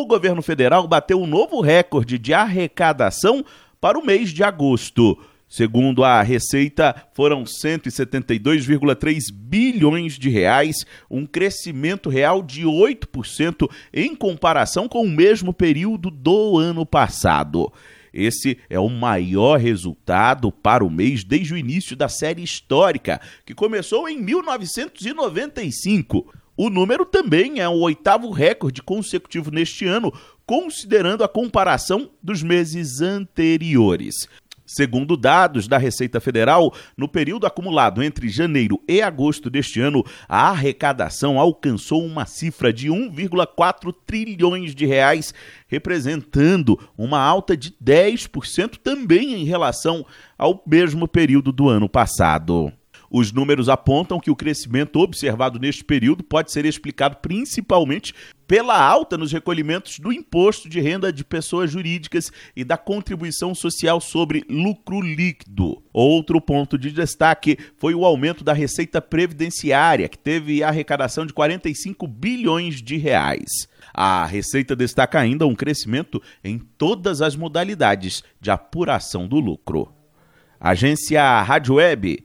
o governo federal bateu um novo recorde de arrecadação para o mês de agosto. Segundo a Receita, foram 172,3 bilhões de reais, um crescimento real de 8% em comparação com o mesmo período do ano passado. Esse é o maior resultado para o mês desde o início da série histórica, que começou em 1995. O número também é o oitavo recorde consecutivo neste ano, considerando a comparação dos meses anteriores. Segundo dados da Receita Federal, no período acumulado entre janeiro e agosto deste ano, a arrecadação alcançou uma cifra de 1,4 trilhões de reais, representando uma alta de 10% também em relação ao mesmo período do ano passado. Os números apontam que o crescimento observado neste período pode ser explicado principalmente pela alta nos recolhimentos do imposto de renda de pessoas jurídicas e da contribuição social sobre lucro líquido. Outro ponto de destaque foi o aumento da receita previdenciária, que teve arrecadação de 45 bilhões de reais. A Receita destaca ainda um crescimento em todas as modalidades de apuração do lucro. Agência Rádio Web